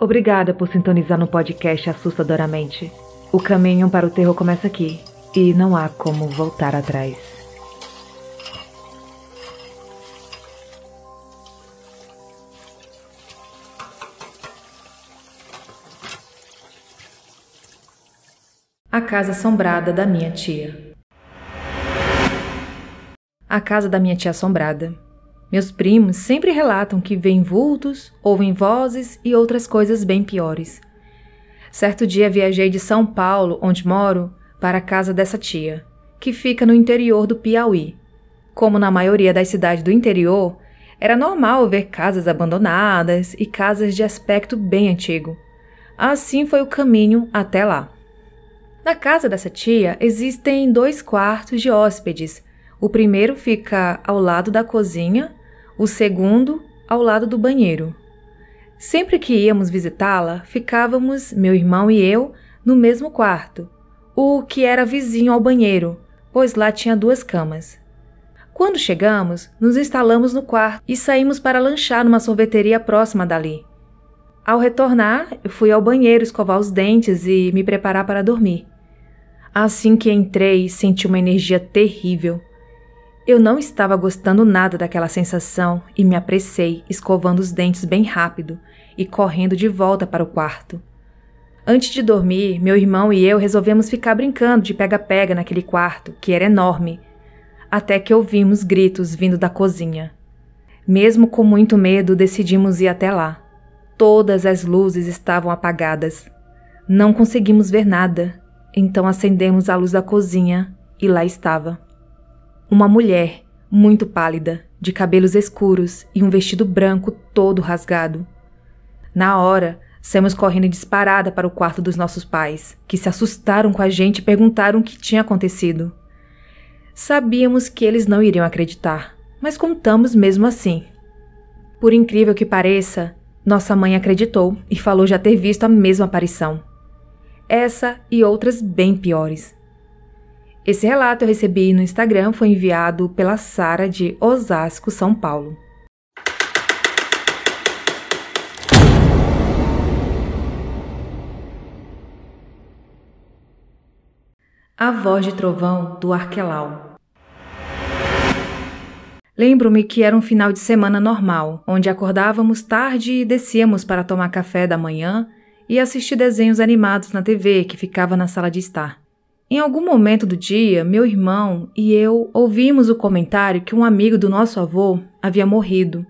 Obrigada por sintonizar no podcast Assustadoramente. O caminho para o terror começa aqui e não há como voltar atrás. A casa assombrada da minha tia. A casa da minha tia assombrada. Meus primos sempre relatam que veem vultos, ouvem vozes e outras coisas bem piores. Certo dia viajei de São Paulo, onde moro, para a casa dessa tia, que fica no interior do Piauí. Como na maioria das cidades do interior, era normal ver casas abandonadas e casas de aspecto bem antigo. Assim foi o caminho até lá. Na casa dessa tia existem dois quartos de hóspedes. O primeiro fica ao lado da cozinha, o segundo ao lado do banheiro. Sempre que íamos visitá-la, ficávamos, meu irmão e eu, no mesmo quarto, o que era vizinho ao banheiro, pois lá tinha duas camas. Quando chegamos, nos instalamos no quarto e saímos para lanchar numa sorveteria próxima dali. Ao retornar, fui ao banheiro escovar os dentes e me preparar para dormir. Assim que entrei, senti uma energia terrível. Eu não estava gostando nada daquela sensação e me apressei, escovando os dentes bem rápido e correndo de volta para o quarto. Antes de dormir, meu irmão e eu resolvemos ficar brincando de pega-pega naquele quarto, que era enorme, até que ouvimos gritos vindo da cozinha. Mesmo com muito medo, decidimos ir até lá. Todas as luzes estavam apagadas. Não conseguimos ver nada, então acendemos a luz da cozinha e lá estava. Uma mulher, muito pálida, de cabelos escuros e um vestido branco todo rasgado. Na hora, saímos correndo disparada para o quarto dos nossos pais, que se assustaram com a gente e perguntaram o que tinha acontecido. Sabíamos que eles não iriam acreditar, mas contamos mesmo assim. Por incrível que pareça, nossa mãe acreditou e falou já ter visto a mesma aparição. Essa e outras bem piores. Esse relato eu recebi no Instagram, foi enviado pela Sara de Osasco, São Paulo. A voz de trovão do Arquelau. Lembro-me que era um final de semana normal, onde acordávamos tarde e descíamos para tomar café da manhã e assistir desenhos animados na TV que ficava na sala de estar. Em algum momento do dia, meu irmão e eu ouvimos o comentário que um amigo do nosso avô havia morrido,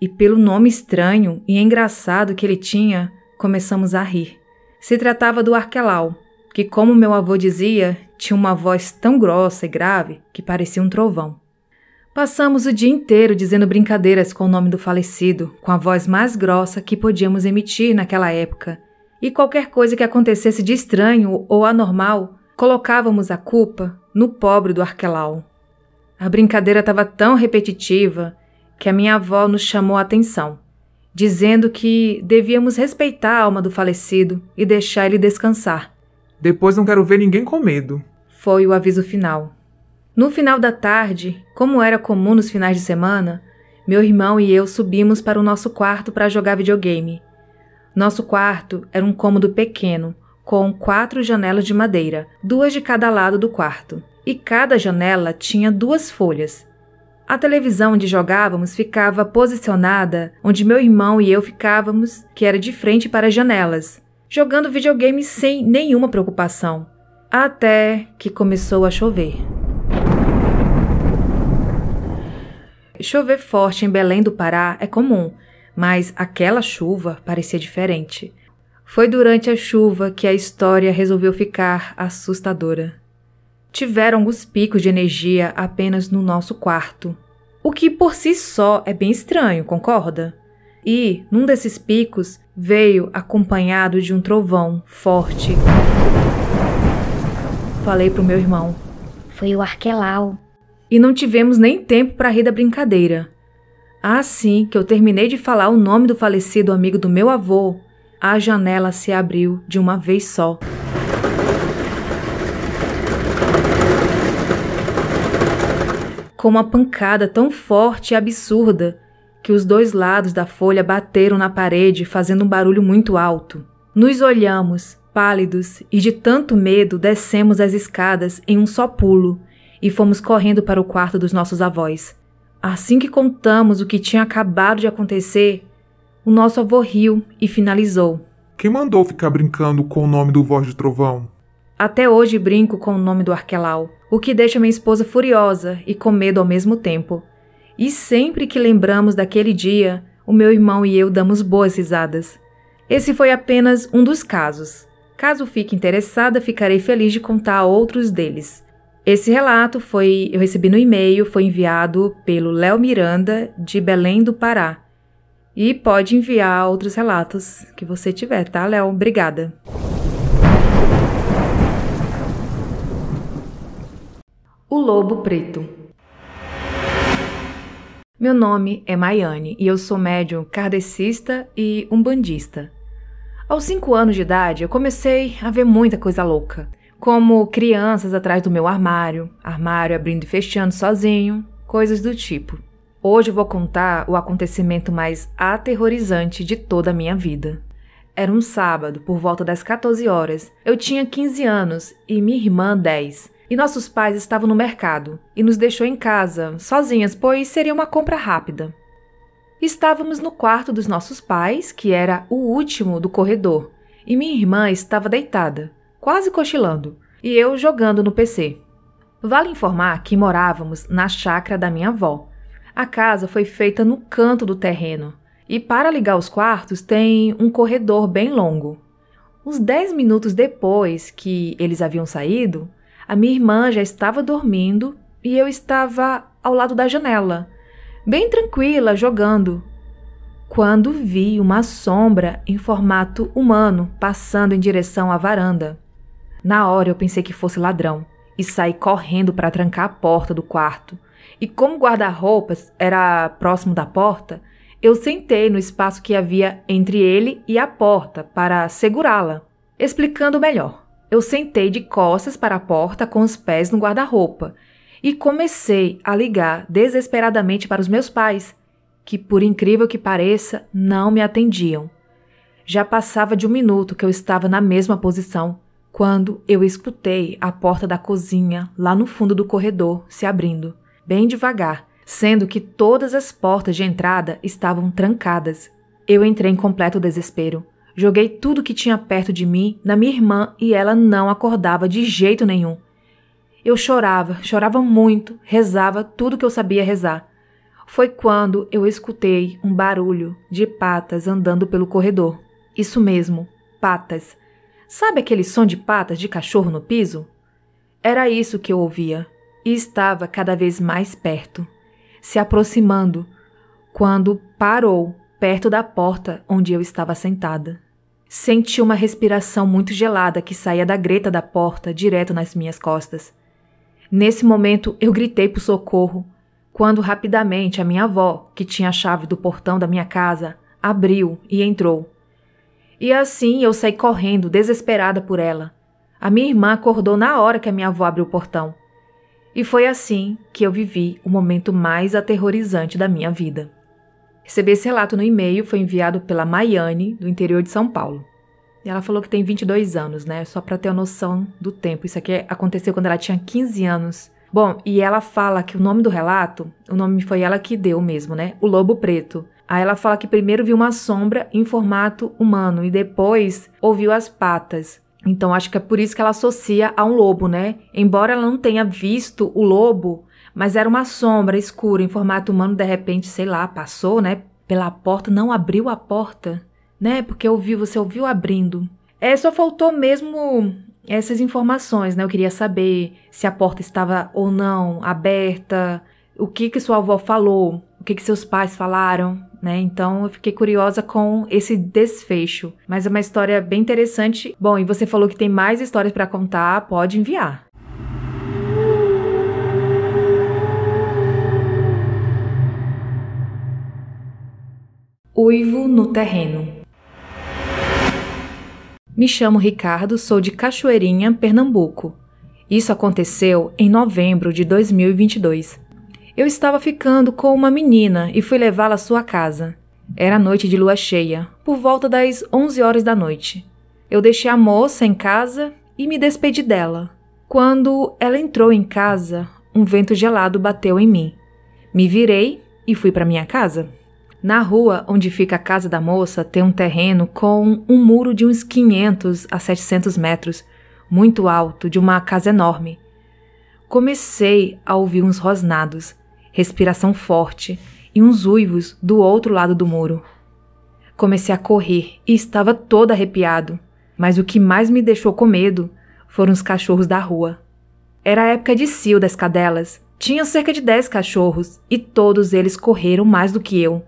e pelo nome estranho e engraçado que ele tinha, começamos a rir. Se tratava do Arquelau, que, como meu avô dizia, tinha uma voz tão grossa e grave que parecia um trovão. Passamos o dia inteiro dizendo brincadeiras com o nome do falecido, com a voz mais grossa que podíamos emitir naquela época, e qualquer coisa que acontecesse de estranho ou anormal colocávamos a culpa no pobre do Arquelau. A brincadeira estava tão repetitiva que a minha avó nos chamou a atenção, dizendo que devíamos respeitar a alma do falecido e deixar ele descansar. Depois não quero ver ninguém com medo. Foi o aviso final. No final da tarde, como era comum nos finais de semana, meu irmão e eu subimos para o nosso quarto para jogar videogame. Nosso quarto era um cômodo pequeno, com quatro janelas de madeira, duas de cada lado do quarto, e cada janela tinha duas folhas. A televisão onde jogávamos ficava posicionada onde meu irmão e eu ficávamos, que era de frente para as janelas, jogando videogame sem nenhuma preocupação, até que começou a chover. Chover forte em Belém do Pará é comum, mas aquela chuva parecia diferente. Foi durante a chuva que a história resolveu ficar assustadora. Tiveram alguns picos de energia apenas no nosso quarto, o que por si só é bem estranho, concorda? E, num desses picos, veio acompanhado de um trovão forte. Falei pro meu irmão. Foi o Arquelau. E não tivemos nem tempo para rir da brincadeira. Assim que eu terminei de falar o nome do falecido amigo do meu avô, a janela se abriu de uma vez só. Com uma pancada tão forte e absurda que os dois lados da folha bateram na parede, fazendo um barulho muito alto. Nos olhamos, pálidos, e de tanto medo descemos as escadas em um só pulo e fomos correndo para o quarto dos nossos avós. Assim que contamos o que tinha acabado de acontecer, o nosso avô riu e finalizou. Quem mandou ficar brincando com o nome do Voz de Trovão? Até hoje brinco com o nome do Arquelau, o que deixa minha esposa furiosa e com medo ao mesmo tempo. E sempre que lembramos daquele dia, o meu irmão e eu damos boas risadas. Esse foi apenas um dos casos. Caso fique interessada, ficarei feliz de contar outros deles. Esse relato foi eu recebi no e-mail, foi enviado pelo Léo Miranda de Belém do Pará. E pode enviar outros relatos que você tiver, tá, Léo? Obrigada. O Lobo Preto. Meu nome é Maiane e eu sou médium kardecista e umbandista. Aos cinco anos de idade, eu comecei a ver muita coisa louca como crianças atrás do meu armário, armário abrindo e fechando sozinho, coisas do tipo. Hoje vou contar o acontecimento mais aterrorizante de toda a minha vida. Era um sábado, por volta das 14 horas. Eu tinha 15 anos e minha irmã 10. E nossos pais estavam no mercado e nos deixou em casa, sozinhas, pois seria uma compra rápida. Estávamos no quarto dos nossos pais, que era o último do corredor, e minha irmã estava deitada quase cochilando, e eu jogando no PC. Vale informar que morávamos na chácara da minha avó. A casa foi feita no canto do terreno, e para ligar os quartos tem um corredor bem longo. Uns dez minutos depois que eles haviam saído, a minha irmã já estava dormindo e eu estava ao lado da janela, bem tranquila, jogando. Quando vi uma sombra em formato humano passando em direção à varanda. Na hora eu pensei que fosse ladrão e saí correndo para trancar a porta do quarto. E como o guarda-roupas era próximo da porta, eu sentei no espaço que havia entre ele e a porta para segurá-la. Explicando melhor, eu sentei de costas para a porta com os pés no guarda-roupa e comecei a ligar desesperadamente para os meus pais, que, por incrível que pareça, não me atendiam. Já passava de um minuto que eu estava na mesma posição quando eu escutei a porta da cozinha lá no fundo do corredor se abrindo, bem devagar, sendo que todas as portas de entrada estavam trancadas. Eu entrei em completo desespero. Joguei tudo que tinha perto de mim na minha irmã e ela não acordava de jeito nenhum. Eu chorava, chorava muito, rezava tudo que eu sabia rezar. Foi quando eu escutei um barulho de patas andando pelo corredor. Isso mesmo, patas. Sabe aquele som de patas de cachorro no piso? Era isso que eu ouvia, e estava cada vez mais perto, se aproximando, quando parou perto da porta onde eu estava sentada. Senti uma respiração muito gelada que saía da greta da porta direto nas minhas costas. Nesse momento eu gritei por socorro, quando rapidamente a minha avó, que tinha a chave do portão da minha casa, abriu e entrou. E assim eu saí correndo, desesperada por ela. A minha irmã acordou na hora que a minha avó abriu o portão. E foi assim que eu vivi o momento mais aterrorizante da minha vida. Recebi esse relato no e-mail, foi enviado pela Maiane, do interior de São Paulo. E ela falou que tem 22 anos, né? Só para ter uma noção do tempo. Isso aqui aconteceu quando ela tinha 15 anos. Bom, e ela fala que o nome do relato, o nome foi ela que deu mesmo, né? O Lobo Preto. Aí ela fala que primeiro viu uma sombra em formato humano e depois ouviu as patas. Então acho que é por isso que ela associa a um lobo, né? Embora ela não tenha visto o lobo, mas era uma sombra escura em formato humano, de repente, sei lá, passou, né, pela porta, não abriu a porta, né? Porque ouviu, você ouviu abrindo. É, só faltou mesmo essas informações, né? Eu queria saber se a porta estava ou não aberta, o que que sua avó falou, o que que seus pais falaram, né? Então eu fiquei curiosa com esse desfecho. Mas é uma história bem interessante. Bom, e você falou que tem mais histórias para contar, pode enviar. Uivo no terreno. Me chamo Ricardo, sou de Cachoeirinha, Pernambuco. Isso aconteceu em novembro de 2022. Eu estava ficando com uma menina e fui levá-la à sua casa. Era noite de lua cheia, por volta das 11 horas da noite. Eu deixei a moça em casa e me despedi dela. Quando ela entrou em casa, um vento gelado bateu em mim. Me virei e fui para minha casa. Na rua onde fica a casa da moça tem um terreno com um muro de uns 500 a 700 metros, muito alto, de uma casa enorme. Comecei a ouvir uns rosnados, respiração forte e uns uivos do outro lado do muro. Comecei a correr e estava todo arrepiado, mas o que mais me deixou com medo foram os cachorros da rua. Era a época de cio das cadelas. Tinha cerca de dez cachorros e todos eles correram mais do que eu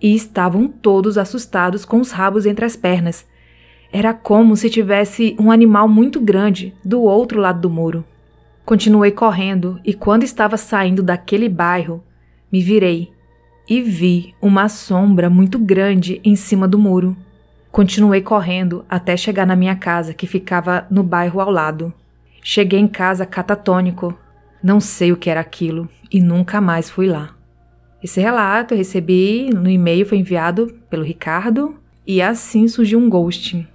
e estavam todos assustados com os rabos entre as pernas. Era como se tivesse um animal muito grande do outro lado do muro. Continuei correndo e quando estava saindo daquele bairro, me virei e vi uma sombra muito grande em cima do muro. Continuei correndo até chegar na minha casa, que ficava no bairro ao lado. Cheguei em casa catatônico. Não sei o que era aquilo e nunca mais fui lá. Esse relato eu recebi no e-mail, foi enviado pelo Ricardo, e assim surgiu um ghosting.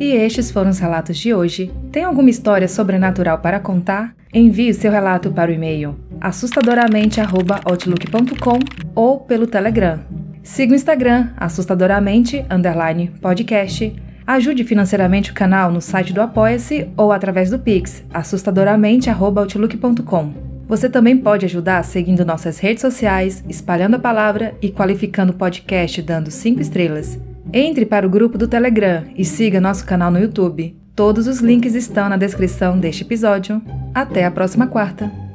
E estes foram os relatos de hoje. Tem alguma história sobrenatural para contar? Envie seu relato para o e-mail assustadoramente@outlook.com ou pelo Telegram. Siga o Instagram assustadoramente podcast Ajude financeiramente o canal no site do Apoia-se ou através do Pix, assustadoramente.outlook.com. Você também pode ajudar seguindo nossas redes sociais, espalhando a palavra e qualificando o podcast dando 5 estrelas. Entre para o grupo do Telegram e siga nosso canal no YouTube. Todos os links estão na descrição deste episódio. Até a próxima quarta!